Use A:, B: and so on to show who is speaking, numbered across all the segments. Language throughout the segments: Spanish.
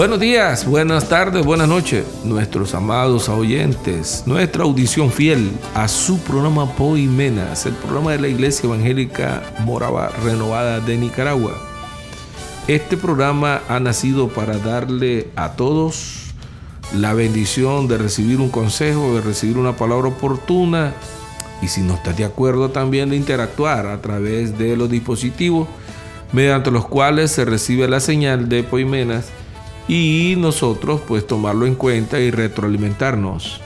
A: Buenos días, buenas tardes, buenas noches, nuestros amados oyentes, nuestra audición fiel a su programa Poimenas, el programa de la Iglesia Evangélica Morava Renovada de Nicaragua. Este programa ha nacido para darle a todos la bendición de recibir un consejo, de recibir una palabra oportuna y si no estás de acuerdo también de interactuar a través de los dispositivos mediante los cuales se recibe la señal de Poimenas y nosotros pues tomarlo en cuenta y retroalimentarnos.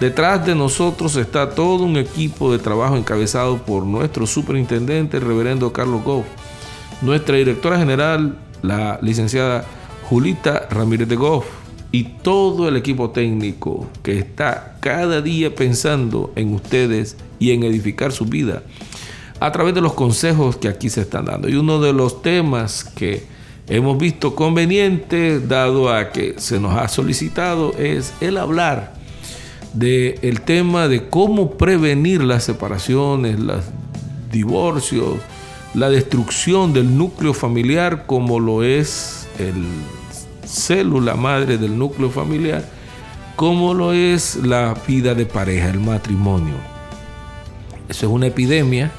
A: Detrás de nosotros está todo un equipo de trabajo encabezado por nuestro superintendente, el reverendo Carlos Goff, nuestra directora general, la licenciada Julita Ramírez de Goff, y todo el equipo técnico que está cada día pensando en ustedes y en edificar su vida a través de los consejos que aquí se están dando. Y uno de los temas que hemos visto conveniente, dado a que se nos ha solicitado, es el hablar del el tema de cómo prevenir las separaciones, los divorcios, la destrucción del núcleo familiar, como lo es el célula madre del núcleo familiar, como lo es la vida de pareja, el matrimonio. Eso es una epidemia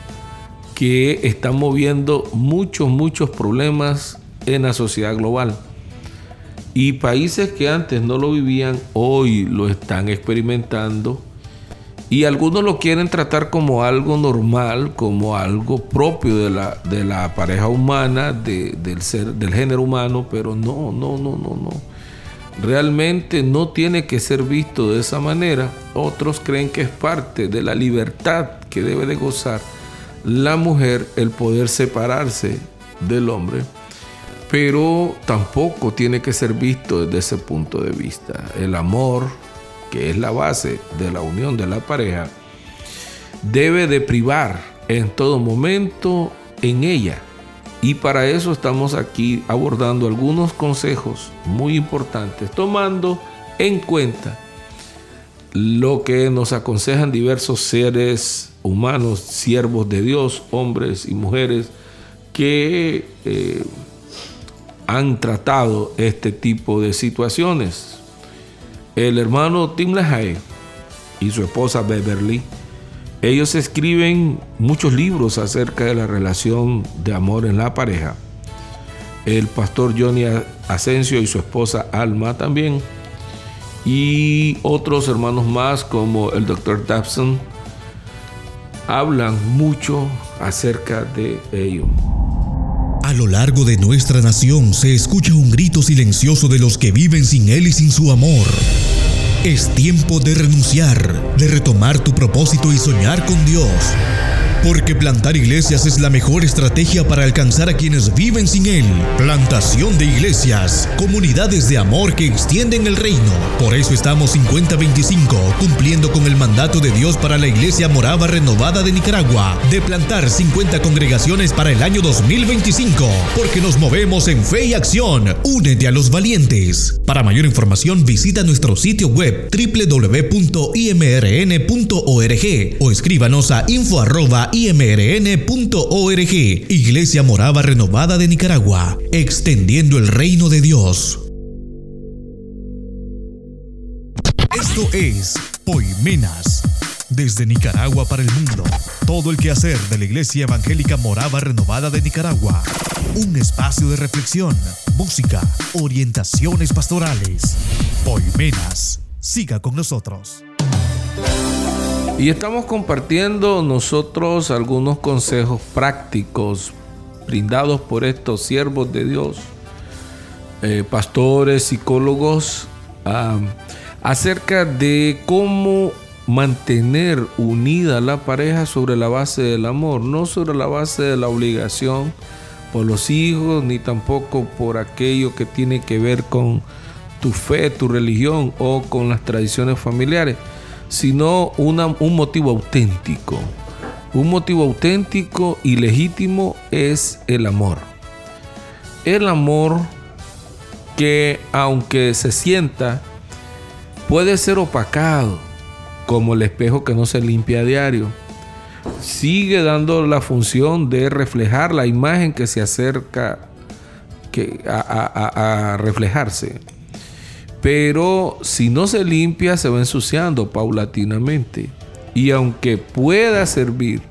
A: que está moviendo muchos, muchos problemas en la sociedad global. Y países que antes no lo vivían, hoy lo están experimentando. Y algunos lo quieren tratar como algo normal, como algo propio de la, de la pareja humana, del, ser, del género humano, pero no, no, no, no, no. Realmente no tiene que ser visto de esa manera. Otros creen que es parte de la libertad que debe de gozar la mujer el poder separarse del hombre pero tampoco tiene que ser visto desde ese punto de vista. El amor, que es la base de la unión de la pareja, debe de privar en todo momento en ella. Y para eso estamos aquí abordando algunos consejos muy importantes, tomando en cuenta lo que nos aconsejan diversos seres humanos, siervos de Dios, hombres y mujeres, que eh, han tratado este tipo de situaciones. El hermano Tim LaHaye y su esposa Beverly, ellos escriben muchos libros acerca de la relación de amor en la pareja. El pastor Johnny Asensio y su esposa Alma también. Y otros hermanos más como el doctor Dabson hablan mucho acerca de ello.
B: A lo largo de nuestra nación se escucha un grito silencioso de los que viven sin Él y sin su amor. Es tiempo de renunciar, de retomar tu propósito y soñar con Dios. Porque plantar iglesias es la mejor estrategia para alcanzar a quienes viven sin Él. Plantación de iglesias, comunidades de amor que extienden el reino. Por eso estamos 5025 cumpliendo con el mandato de Dios para la Iglesia Morava Renovada de Nicaragua de plantar 50 congregaciones para el año 2025. Porque nos movemos en fe y acción. Únete a los valientes. Para mayor información visita nuestro sitio web www.imrn.org o escríbanos a info imrn.org, Iglesia Morava Renovada de Nicaragua, extendiendo el reino de Dios. Esto es Poimenas, desde Nicaragua para el mundo. Todo el quehacer de la Iglesia Evangélica Morava Renovada de Nicaragua. Un espacio de reflexión, música, orientaciones pastorales. Poimenas, siga con nosotros.
A: Y estamos compartiendo nosotros algunos consejos prácticos brindados por estos siervos de Dios, eh, pastores, psicólogos, acerca de cómo mantener unida la pareja sobre la base del amor, no sobre la base de la obligación por los hijos, ni tampoco por aquello que tiene que ver con tu fe, tu religión o con las tradiciones familiares, sino un motivo auténtico. Un motivo auténtico y legítimo es el amor. El amor que aunque se sienta, puede ser opacado, como el espejo que no se limpia a diario. Sigue dando la función de reflejar la imagen que se acerca a reflejarse. Pero si no se limpia, se va ensuciando paulatinamente. Y aunque pueda servir,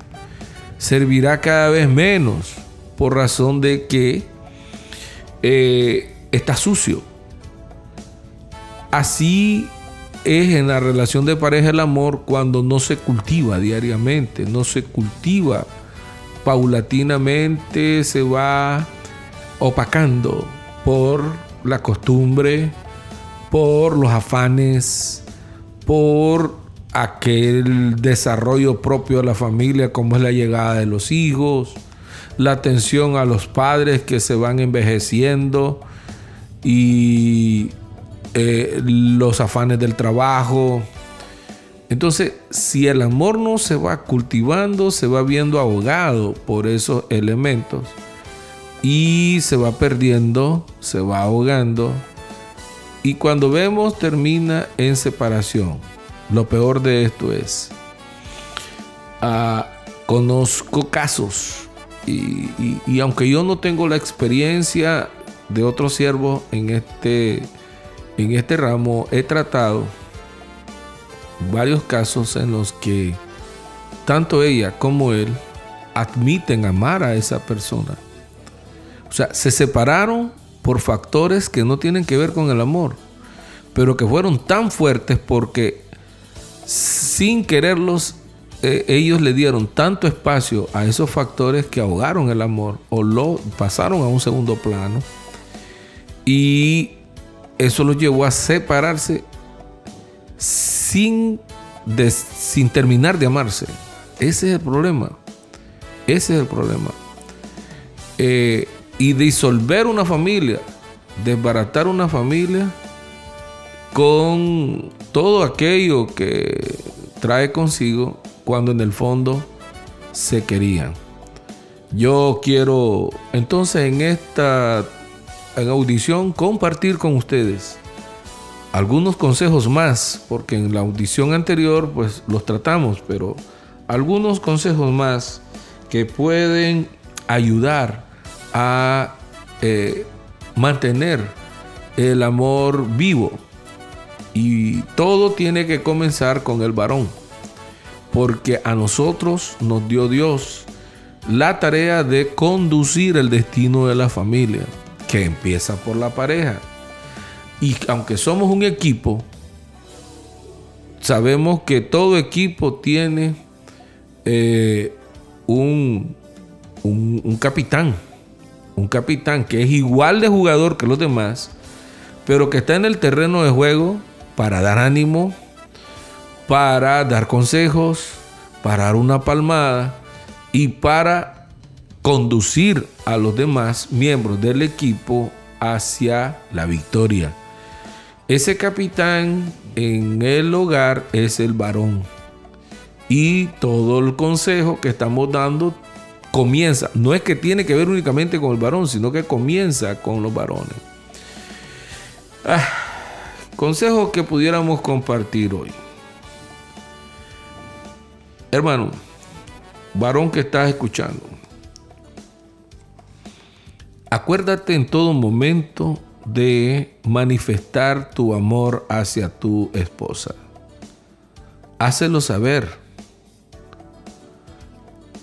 A: servirá cada vez menos por razón de que eh, está sucio. Así es en la relación de pareja el amor cuando no se cultiva diariamente, no se cultiva paulatinamente, se va opacando por la costumbre, por los afanes, por aquel desarrollo propio de la familia, como es la llegada de los hijos, la atención a los padres que se van envejeciendo y eh, los afanes del trabajo. Entonces, si el amor no se va cultivando, se va viendo ahogado por esos elementos y se va perdiendo, se va ahogando y cuando vemos termina en separación. Lo peor de esto es, ah, conozco casos y, aunque yo no tengo la experiencia de otros siervos en este, en este ramo, he tratado varios casos en los que tanto ella como él admiten amar a esa persona. O sea, se separaron por factores que no tienen que ver con el amor, pero que fueron tan fuertes porque sin quererlos eh, ellos le dieron tanto espacio a esos factores que ahogaron el amor o lo pasaron a un segundo plano y eso los llevó a separarse sin, sin terminar de amarse. Ese es el problema. Ese es el problema. Eh, y disolver una familia, desbaratar una familia con todo aquello que trae consigo cuando en el fondo se querían. Yo quiero entonces en esta audición compartir con ustedes algunos consejos más, porque en la audición anterior pues los tratamos, pero algunos consejos más que pueden ayudar a eh, mantener el amor vivo. Y todo tiene que comenzar con el varón. Porque a nosotros nos dio Dios la tarea de conducir el destino de la familia, que empieza por la pareja. Y aunque somos un equipo, sabemos que todo equipo tiene eh, un, un capitán un capitán que es igual de jugador que los demás, pero que está en el terreno de juego para dar ánimo, para dar consejos, para dar una palmada y para conducir a los demás miembros del equipo hacia la victoria. Ese capitán en el hogar es el varón. Y todo el consejo que estamos dando comienza, no es que tiene que ver únicamente con el varón, sino que comienza con los varones. Ah, consejos que pudiéramos compartir hoy. Hermano, varón que estás escuchando, acuérdate en todo momento de manifestar tu amor hacia tu esposa. Hácelo saber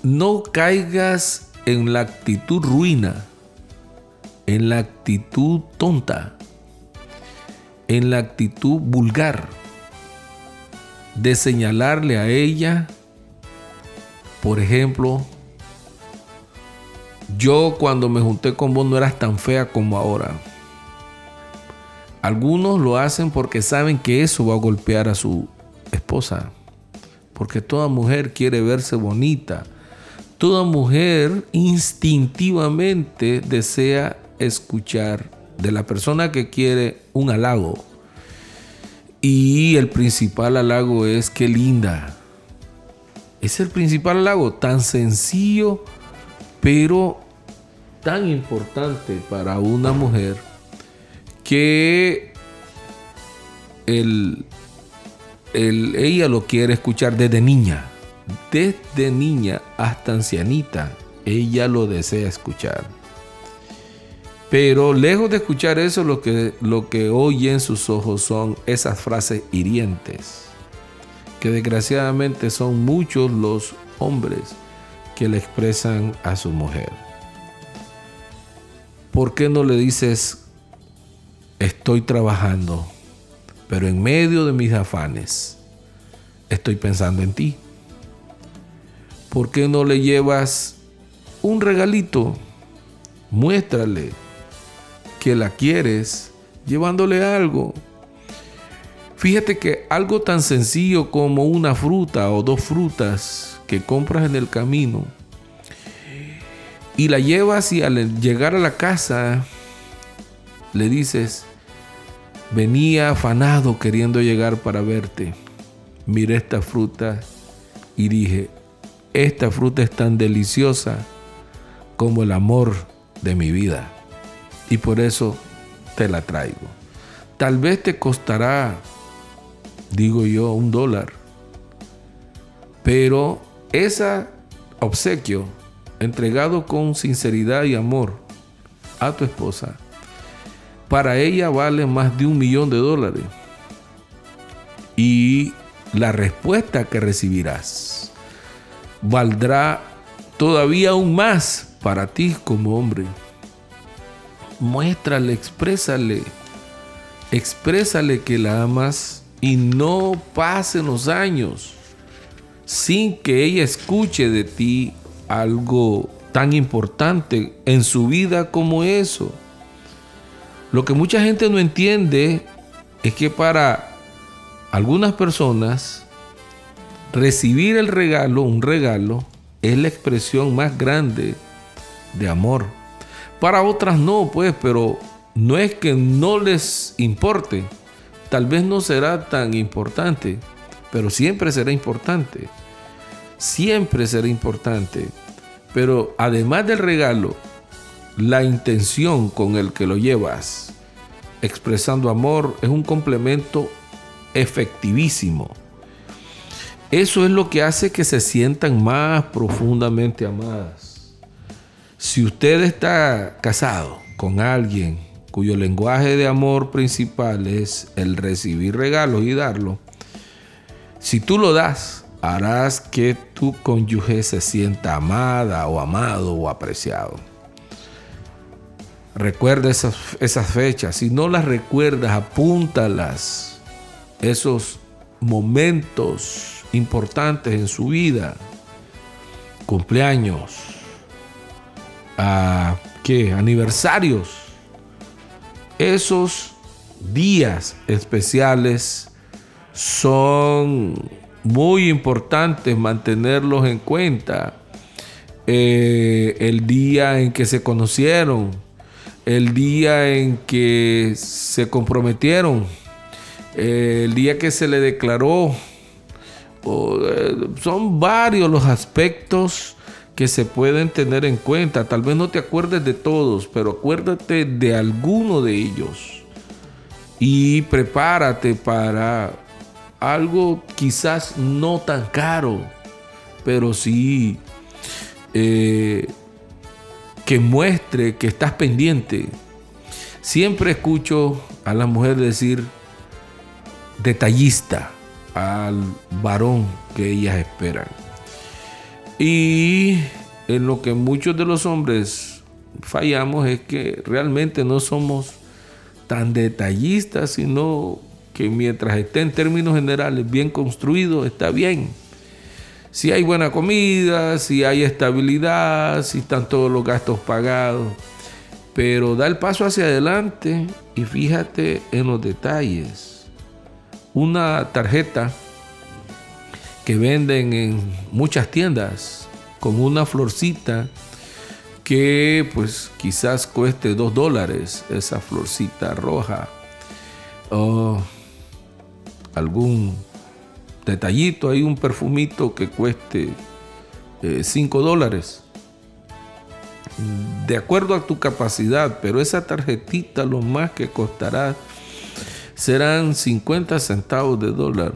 A: no caigas en la actitud ruina, en la actitud tonta, en la actitud vulgar de señalarle a ella, por ejemplo, yo cuando me junté con vos no eras tan fea como ahora. Algunos lo hacen porque saben que eso va a golpear a su esposa. Porque toda mujer quiere verse bonita, Toda mujer instintivamente desea escuchar de la persona que quiere un halago. Y el principal halago es qué linda. Es el principal halago, tan sencillo, pero tan importante para una mujer que el, ella lo quiere escuchar desde niña. Desde niña hasta ancianita, ella lo desea escuchar. Pero lejos de escuchar eso, lo que, lo que oye en sus ojos son esas frases hirientes, que desgraciadamente son muchos los hombres que le expresan a su mujer. ¿Por qué no le dices, estoy trabajando, pero en medio de mis afanes, estoy pensando en ti? ¿Por qué no le llevas un regalito? Muéstrale que la quieres llevándole algo. Fíjate que algo tan sencillo como una fruta o dos frutas que compras en el camino y la llevas y al llegar a la casa le dices, venía afanado queriendo llegar para verte. Miré esta fruta y dije, esta fruta es tan deliciosa como el amor de mi vida y por eso te la traigo. Tal vez te costará, digo yo, un dólar, pero ese obsequio entregado con sinceridad y amor a tu esposa, para ella vale más de un millón de dólares. Y la respuesta que recibirás valdrá todavía aún más para ti como hombre muéstrale, exprésale, exprésale que la amas y no pasen los años sin que ella escuche de ti algo tan importante en su vida como eso. Lo que mucha gente no entiende es que para algunas personas recibir el regalo, un regalo, es la expresión más grande de amor. Para otras no, pues, pero no es que no les importe. Tal vez no será tan importante, pero siempre será importante. Siempre será importante. Pero además del regalo, la intención con el que lo llevas, expresando amor, es un complemento efectivísimo. Eso es lo que hace que se sientan más profundamente amadas. Si usted está casado con alguien cuyo lenguaje de amor principal es el recibir regalos y darlo, si tú lo das, harás que tu cónyuge se sienta amada o amado o apreciado. Recuerda esas, esas fechas. Si no las recuerdas, apúntalas. Esos momentos importantes en su vida. Cumpleaños, ¿qué? aniversarios. Esos días especiales son muy importantes mantenerlos en cuenta. Eh, el día en que se conocieron, el día en que se comprometieron, eh, el día que se le declaró. Eh, son varios los aspectos que se pueden tener en cuenta. Tal vez no te acuerdes de todos, pero acuérdate de alguno de ellos. Y prepárate para algo quizás no tan caro, pero sí eh, que muestre que estás pendiente. Siempre escucho a la mujer decir detallista al varón que ellas esperan. Y en lo que muchos de los hombres fallamos es que realmente no somos tan detallistas, sino que mientras esté en términos generales bien construido, está bien. Si hay buena comida, si hay estabilidad, si están todos los gastos pagados. Pero da el paso hacia adelante y fíjate en los detalles. Una tarjeta que venden en muchas tiendas con una florcita que pues quizás cueste dos dólares esa florcita roja. O algún detallito, hay un perfumito que cueste 5 eh, dólares. De acuerdo a tu capacidad, pero esa tarjetita lo más que costará serán 50 centavos de dólar.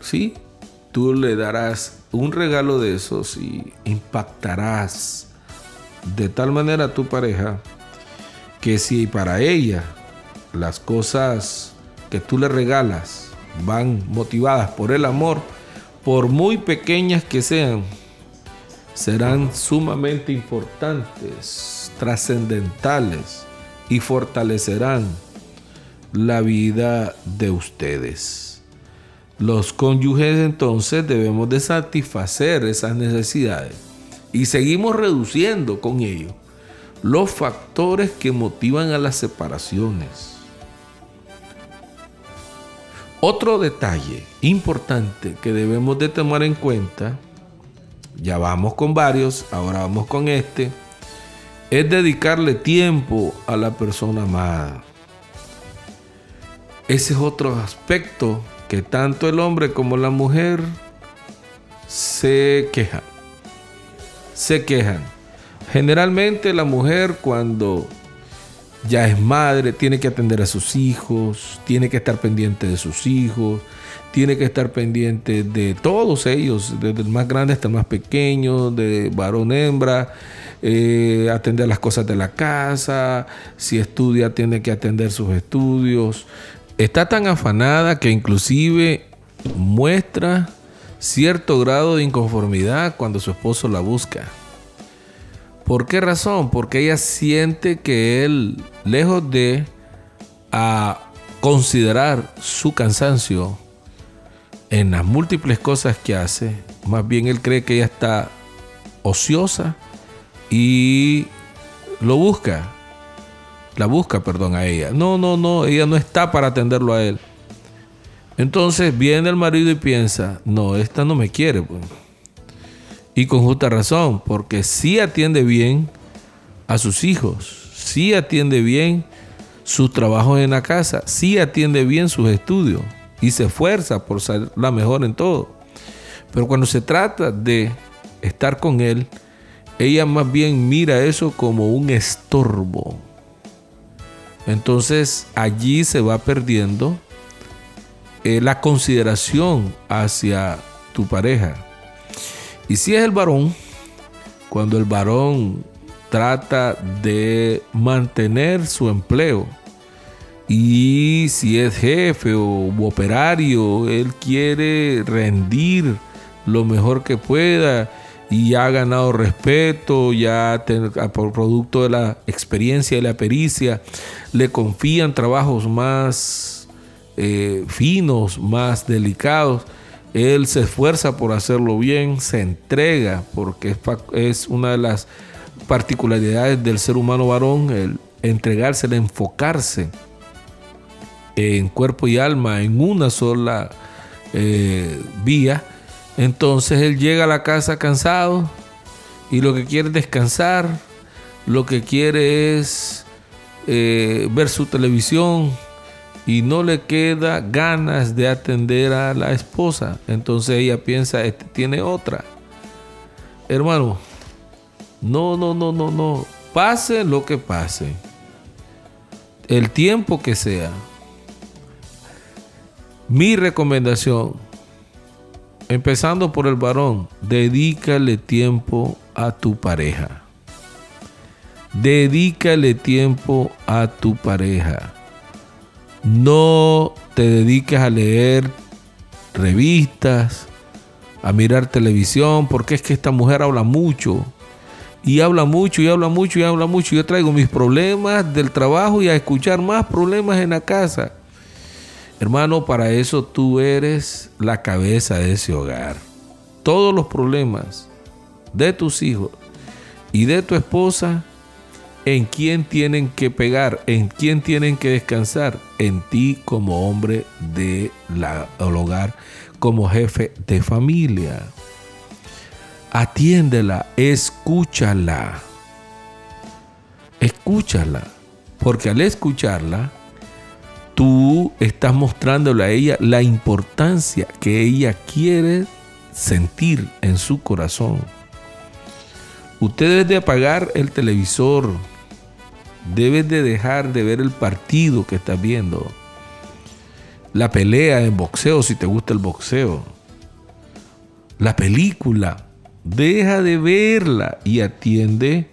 A: ¿Sí? Tú le darás un regalo de esos y impactarás de tal manera a tu pareja que si para ella las cosas que tú le regalas van motivadas por el amor, por muy pequeñas que sean, serán sumamente importantes, trascendentales y fortalecerán la vida de ustedes. Los cónyuges entonces debemos de satisfacer esas necesidades y seguimos reduciendo con ello los factores que motivan a las separaciones. Otro detalle importante que debemos de tomar en cuenta ya vamos con varios, ahora vamos con este, es dedicarle tiempo a la persona amada. Ese es otro aspecto que tanto el hombre como la mujer se quejan. Se quejan. Generalmente la mujer cuando ya es madre, tiene que atender a sus hijos, tiene que estar pendiente de sus hijos, tiene que estar pendiente de todos ellos, desde el más grande hasta el más pequeño, de varón, hembra, eh, atender las cosas de la casa, si estudia tiene que atender sus estudios. Está tan afanada que inclusive muestra cierto grado de inconformidad cuando su esposo la busca. ¿Por qué razón? Porque ella siente que él, lejos de considerar su cansancio, en las múltiples cosas que hace, más bien él cree que ella está ociosa y lo busca. La busca, perdón, a ella. No, no, no, ella no está para atenderlo a él. Entonces viene el marido y piensa, no, esta no me quiere. Pues. Y con justa razón, porque sí atiende bien a sus hijos, sí atiende bien sus trabajos en la casa, sí atiende bien sus estudios y se esfuerza por ser la mejor en todo. Pero cuando se trata de estar con Él, ella más bien mira eso como un estorbo. Entonces allí se va perdiendo eh, la consideración hacia tu pareja. Y si es el varón, cuando el varón trata de mantener su empleo, y si es jefe o operario, él quiere rendir lo mejor que pueda y ha ganado respeto, ya por producto de la experiencia y la pericia, le confían trabajos más eh, finos, más delicados. Él se esfuerza por hacerlo bien, se entrega, porque es, una de las particularidades del ser humano varón, el entregarse, el enfocarse en cuerpo y alma en una sola eh, vía, entonces él llega a la casa cansado y lo que quiere es descansar, lo que quiere es eh, ver su televisión y no le queda ganas de atender a la esposa. Entonces ella piensa, este tiene otra. Hermano, no, no, no, no, no. Pase lo que pase. El tiempo que sea mi recomendación, empezando por el varón, dedícale tiempo a tu pareja. Dedícale tiempo a tu pareja. No te dediques a leer revistas, a mirar televisión, porque es que esta mujer habla mucho. Y habla mucho, y habla mucho, y habla mucho. Yo traigo mis problemas del trabajo y a escuchar más problemas en la casa. Hermano, para eso tú eres la cabeza de ese hogar. Todos los problemas de tus hijos y de tu esposa, ¿en quién tienen que pegar? ¿En quién tienen que descansar? En ti como hombre del hogar, como jefe de familia. atiéndela, escúchala. Escúchala, porque al escucharla, tú estás mostrándole a ella la importancia que ella quiere sentir en su corazón. Usted debe de apagar el televisor, debes de dejar de ver el partido que estás viendo, la pelea en boxeo si te gusta el boxeo, la película, deja de verla y atiende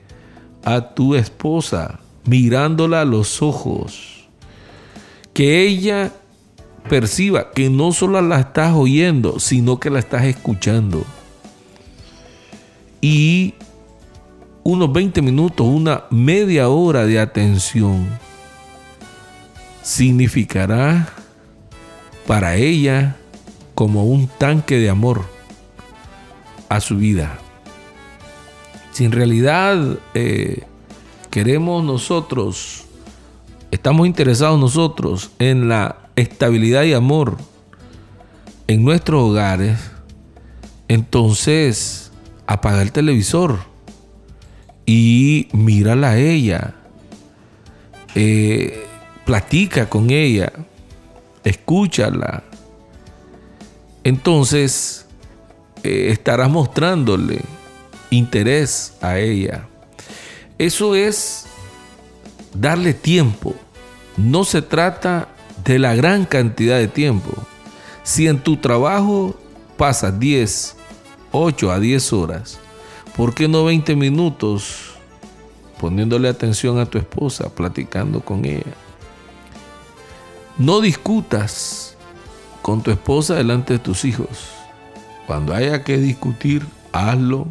A: a tu esposa mirándola a los ojos. Que ella perciba que no solo la estás oyendo, sino que la estás escuchando. Y unos 20 minutos, una media hora de atención significará para ella como un tanque de amor a su vida. Si en realidad eh, queremos nosotros, estamos interesados nosotros en la estabilidad y amor en nuestros hogares, entonces apaga el televisor y mírala a ella, eh, platica con ella, escúchala. Entonces eh, estarás mostrándole interés a ella. Eso es darle tiempo. No se trata de la gran cantidad de tiempo. Si en tu trabajo pasas 10, 8 a 10 horas, ¿por qué no 20 minutos poniéndole atención a tu esposa, platicando con ella? No discutas con tu esposa delante de tus hijos. Cuando haya que discutir, hazlo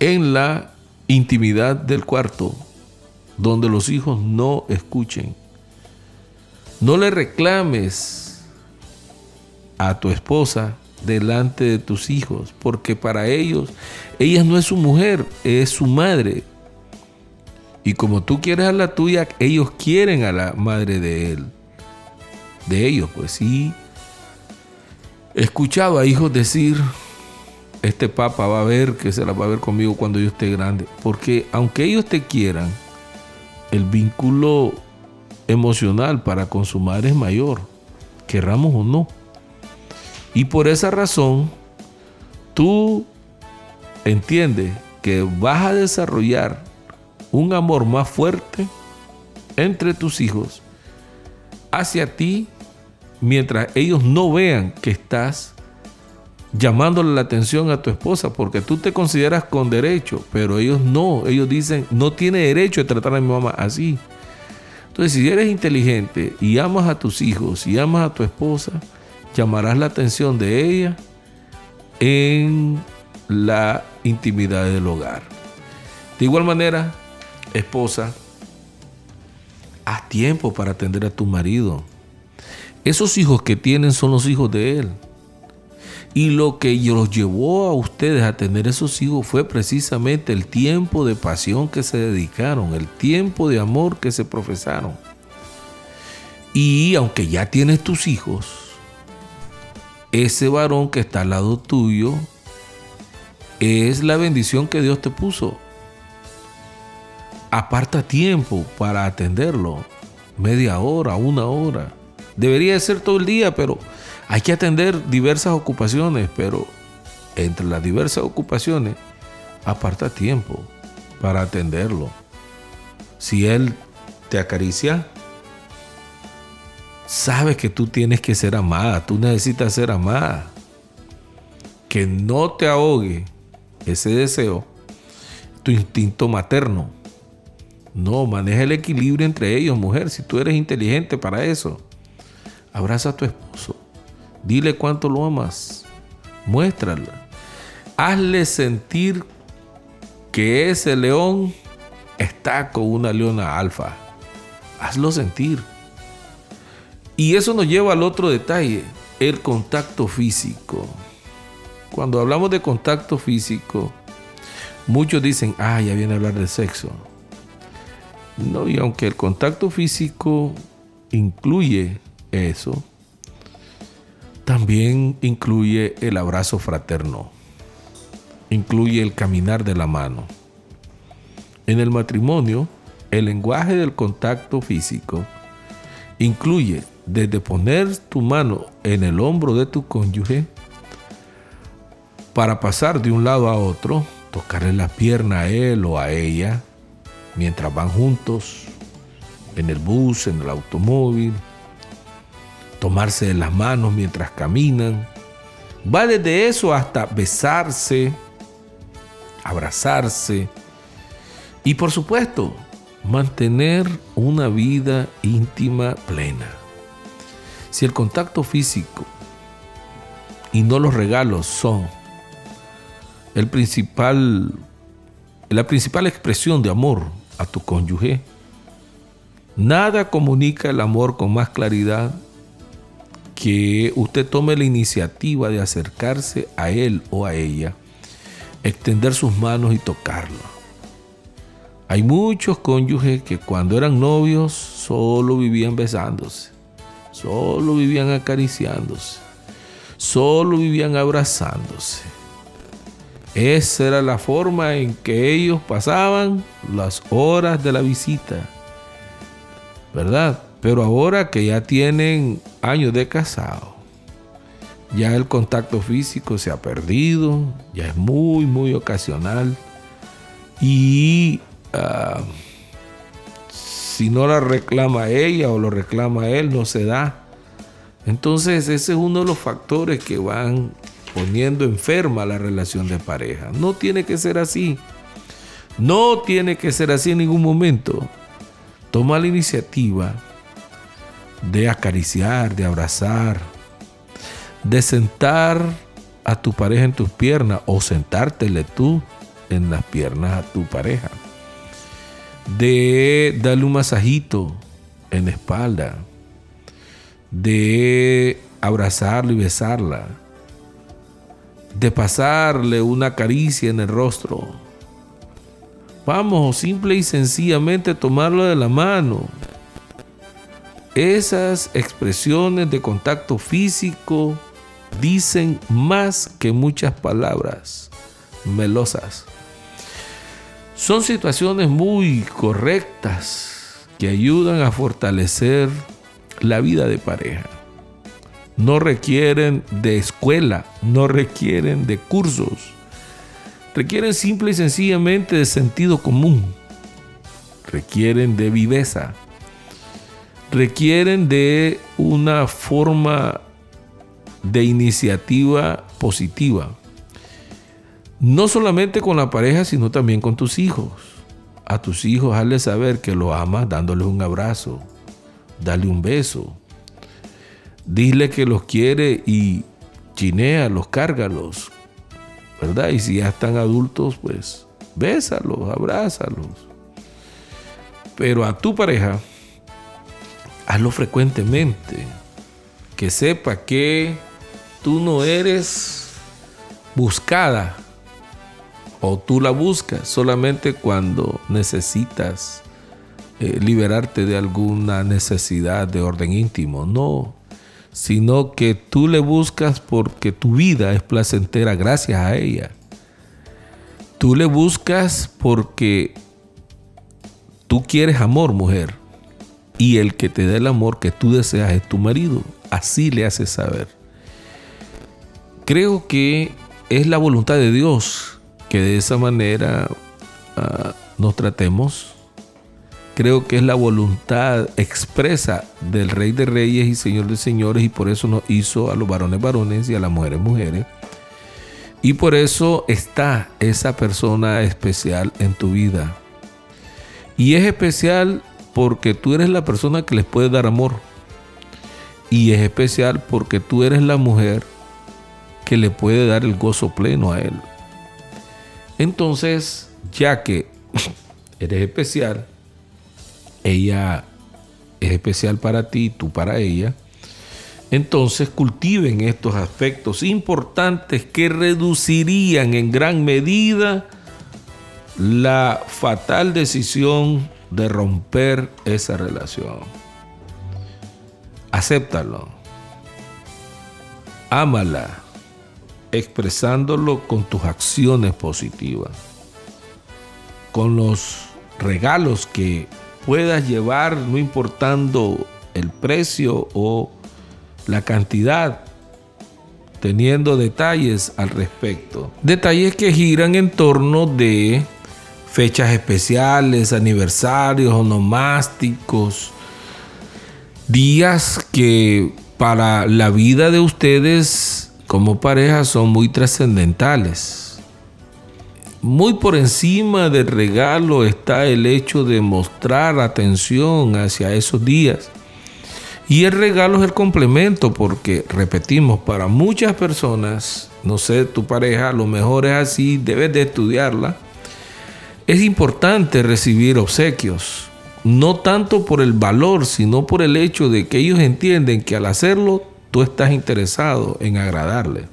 A: en la intimidad del cuarto, donde los hijos no escuchen. No le reclames a tu esposa delante de tus hijos, porque para ellos, ella no es su mujer, es su madre. Y como tú quieres a la tuya, ellos quieren a la madre de él. De ellos, pues sí. He escuchado a hijos decir, este papa va a ver que se la va a ver conmigo cuando yo esté grande. Porque aunque ellos te quieran, el vínculo emocional para con su madre es mayor, querramos o no. Y por esa razón, tú entiendes que vas a desarrollar un amor más fuerte entre tus hijos hacia ti mientras ellos no vean que estás llamándole la atención a tu esposa porque tú te consideras con derecho, pero ellos no, ellos dicen, no tiene derecho de tratar a mi mamá así. Entonces, si eres inteligente y amas a tus hijos y amas a tu esposa, llamarás la atención de ella en la intimidad del hogar. De igual manera, esposa, haz tiempo para atender a tu marido. Esos hijos que tienen son los hijos de él. Y lo que los llevó a ustedes a tener esos hijos fue precisamente el tiempo de pasión que se dedicaron, el tiempo de amor que se profesaron. Y aunque ya tienes tus hijos, ese varón que está al lado tuyo es la bendición que Dios te puso. Aparta tiempo para atenderlo, media hora, una hora. Debería ser todo el día, pero hay que atender diversas ocupaciones, pero entre las diversas ocupaciones, aparta tiempo para atenderlo. Si él te acaricia, sabes que tú tienes que ser amada, tú necesitas ser amada. Que no te ahogue ese deseo, tu instinto materno. No, maneja el equilibrio entre ellos, mujer, si tú eres inteligente para eso. Abraza a tu esposo Dile cuánto lo amas. Muéstrala. Hazle sentir que ese león está con una leona alfa. Hazlo sentir. Y eso nos lleva al otro detalle, el contacto físico. Cuando hablamos de contacto físico, muchos dicen, ah, ya viene a hablar de sexo. No, y aunque el contacto físico incluye eso, también incluye el abrazo fraterno. incluye el caminar de la mano. En el matrimonio, el lenguaje del contacto físico incluye desde poner tu mano en el hombro de tu cónyuge para pasar de un lado a otro, tocarle la pierna a él o a ella mientras van juntos en el bus, en el automóvil, tomarse de las manos mientras caminan. Va desde eso hasta besarse, abrazarse y por supuesto mantener una vida íntima plena. Si el contacto físico y no los regalos son el principal, la principal expresión de amor a tu cónyuge, nada comunica el amor con más claridad que usted tome la iniciativa de acercarse a él o a ella, extender sus manos y tocarlo hay muchos cónyuges que cuando eran novios solo vivían besándose, solo vivían acariciándose, solo vivían abrazándose. Esa era la forma en que ellos pasaban las horas de la visita, ¿verdad? Pero ahora que ya tienen años de casado, ya el contacto físico se ha perdido, ya es muy, muy ocasional. Y Ah, si no la reclama ella o lo reclama él, no se da. Entonces ese es uno de los factores que van poniendo enferma la relación de pareja. No tiene que ser así. No tiene que ser así en ningún momento. Toma la iniciativa de acariciar, de abrazar, de sentar a tu pareja en tus piernas o sentártele tú en las piernas a tu pareja de darle un masajito en la espalda, de abrazarla y besarla, de pasarle una caricia en el rostro. Vamos, simple y sencillamente tomarlo de la mano. Esas expresiones de contacto físico dicen más que muchas palabras melosas. Son situaciones muy correctas que ayudan a fortalecer la vida de pareja. No requieren de escuela, no requieren de cursos. Requieren simple y sencillamente de sentido común. Requieren de viveza. Requieren de una forma de iniciativa positiva no solamente con la pareja, sino también con tus hijos. A tus hijos hazle saber que lo amas dándoles un abrazo, dale un beso. Dile que los quiere y chinéalos, cárgalos. ¿Verdad? Y si ya están adultos, pues bésalos, abrázalos. Pero a tu pareja, hazlo frecuentemente. Que sepa que tú no eres buscada o tú la buscas solamente cuando necesitas eh, liberarte de alguna necesidad de orden íntimo. No, sino que tú le buscas porque tu vida es placentera gracias a ella. Tú le buscas porque tú quieres amor, mujer. Y el que te dé el amor que tú deseas es tu marido. Así le haces saber. Creo que es la voluntad de Dios que de esa manera ah, nos tratemos. Creo que es la voluntad expresa del Rey de Reyes y Señor de Señores y por eso nos hizo a los varones varones y a las mujeres mujeres. Y por eso está esa persona especial en tu vida. Y es especial porque tú eres la persona que les puede dar amor. Y es especial porque tú eres la mujer que le puede dar el gozo pleno a él. Entonces, ya que eres especial, ella es especial para ti, tú para ella, entonces cultiven estos aspectos importantes que reducirían en gran medida la fatal decisión de romper esa relación. Acéptalo. Ámala expresándolo con tus acciones positivas, con los regalos que puedas llevar, no importando el precio o la cantidad, teniendo detalles al respecto. Detalles que giran en torno de fechas especiales, aniversarios, onomásticos, días que para la vida de ustedes como pareja son muy trascendentales. Muy por encima del regalo está el hecho de mostrar atención hacia esos días. Y el regalo es el complemento porque, repetimos, para muchas personas, no sé, tu pareja lo mejor es así, debes de estudiarla. Es importante recibir obsequios, no tanto por el valor, sino por el hecho de que ellos entienden que al hacerlo tú estás interesado en agradarle.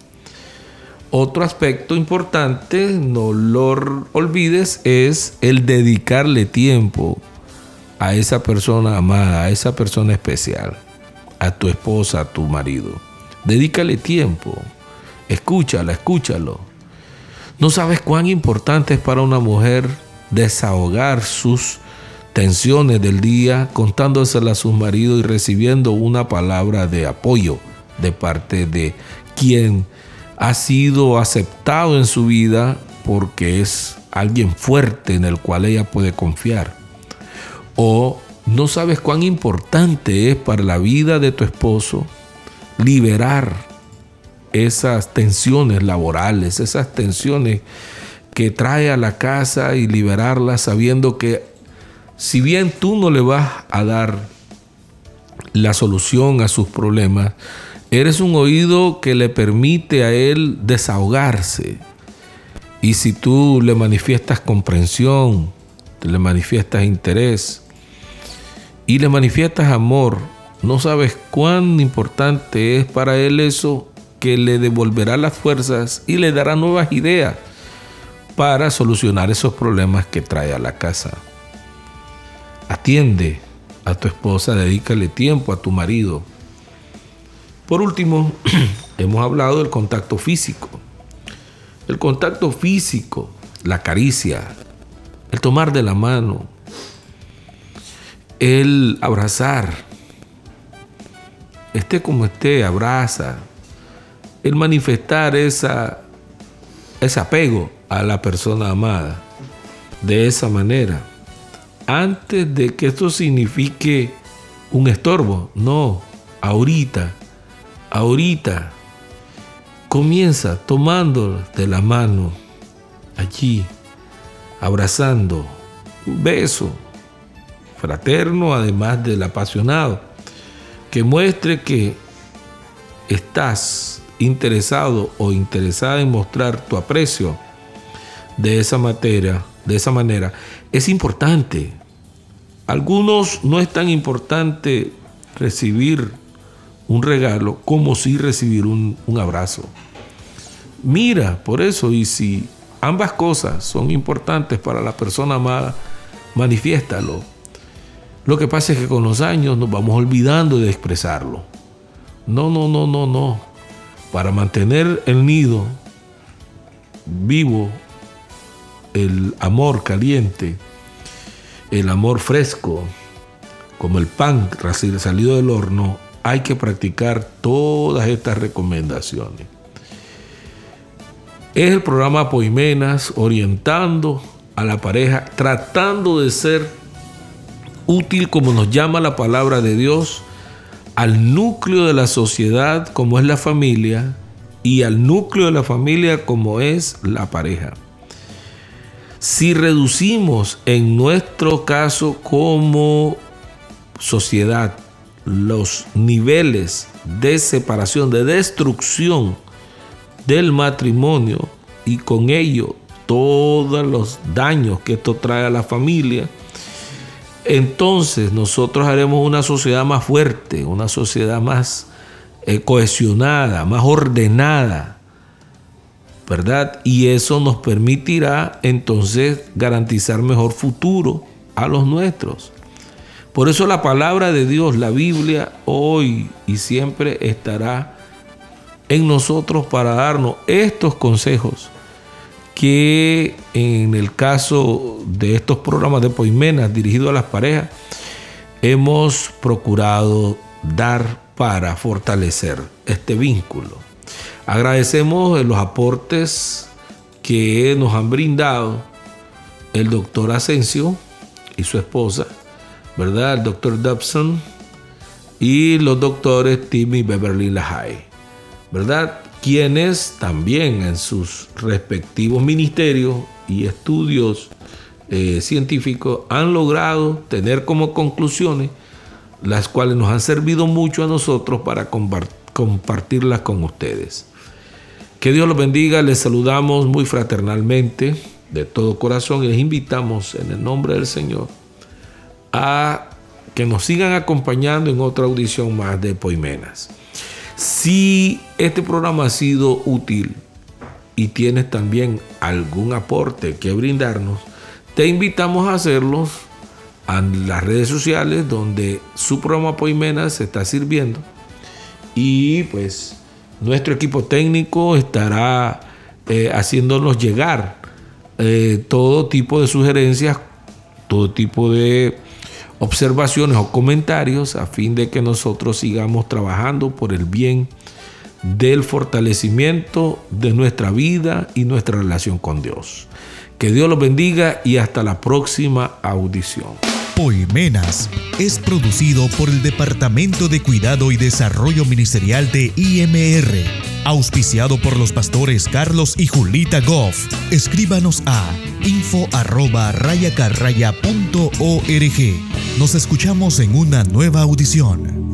A: Otro aspecto importante, no lo olvides, es el dedicarle tiempo a esa persona amada, a esa persona especial, a tu esposa, a tu marido. Dedícale tiempo, escúchala, escúchalo. No sabes cuán importante es para una mujer desahogar sus tensiones del día, contándoselas a su marido y recibiendo una palabra de apoyo de parte de quien ha sido aceptado en su vida porque es alguien fuerte en el cual ella puede confiar. O no sabes cuán importante es para la vida de tu esposo liberar esas tensiones laborales, esas tensiones que trae a la casa y liberarlas sabiendo que si bien tú no le vas a dar la solución a sus problemas, eres un oído que le permite a él desahogarse. Y si tú le manifiestas comprensión, le manifiestas interés y le manifiestas amor, no sabes cuán importante es para él eso que le devolverá las fuerzas y le dará nuevas ideas para solucionar esos problemas que trae a la casa. Atiende a tu esposa, dedícale tiempo a tu marido. Por último, hemos hablado del contacto físico. El contacto físico, la caricia, el tomar de la mano, el abrazar, esté como esté, abraza, el manifestar esa, ese apego a la persona amada de esa manera antes de que esto signifique un estorbo. No, ahorita, ahorita. Comienza tomando de la mano allí, abrazando, un beso fraterno, además del apasionado, que muestre que estás interesado o interesada en mostrar tu aprecio de esa materia, de esa manera, es importante. Algunos no es tan importante recibir un regalo como si recibir un, un abrazo. Mira, por eso, y si ambas cosas son importantes para la persona amada, manifiéstalo. Lo que pasa es que con los años nos vamos olvidando de expresarlo. No, no, no, no, no. Para mantener el nido vivo el amor caliente, el amor fresco, como el pan salido del horno, hay que practicar todas estas recomendaciones. Es el programa Poimenas orientando a la pareja, tratando de ser útil como nos llama la palabra de Dios, al núcleo de la sociedad como es la familia y al núcleo de la familia como es la pareja. Si reducimos en nuestro caso como sociedad los niveles de separación, de destrucción del matrimonio y con ello todos los daños que esto trae a la familia, entonces nosotros haremos una sociedad más fuerte, una sociedad más eh, cohesionada, más ordenada, ¿verdad? Y eso nos permitirá entonces garantizar mejor futuro a los nuestros. Por eso la palabra de Dios, la Biblia, hoy y siempre estará en nosotros para darnos estos consejos que en el caso de estos programas de Poimenas dirigidos a las parejas, hemos procurado dar para fortalecer este vínculo. Agradecemos los aportes que nos han brindado el doctor Asensio y su esposa, ¿verdad? El doctor Dobson y los doctores Timmy Beverly Lahai, ¿verdad? Quienes también en sus respectivos ministerios y estudios eh, científicos han logrado tener como conclusiones las cuales nos han servido mucho a nosotros para compartirlas con ustedes. Que Dios los bendiga, les saludamos muy fraternalmente de todo corazón y les invitamos en el nombre del Señor a que nos sigan acompañando en otra audición más de Poimenas. Si este programa ha sido útil y tienes también algún aporte que brindarnos, te invitamos a hacerlos en las redes sociales donde su programa Poimenas se está sirviendo. Y pues nuestro equipo técnico estará eh, haciéndonos llegar eh, todo tipo de sugerencias, todo tipo de observaciones o comentarios a fin de que nosotros sigamos trabajando por el bien del fortalecimiento de nuestra vida y nuestra relación con Dios. Que Dios los bendiga y hasta la próxima audición.
B: Poimenas es producido por el Departamento de Cuidado y Desarrollo Ministerial de IMR, auspiciado por los pastores Carlos y Julita Goff. Escríbanos a info Nos escuchamos en una nueva audición.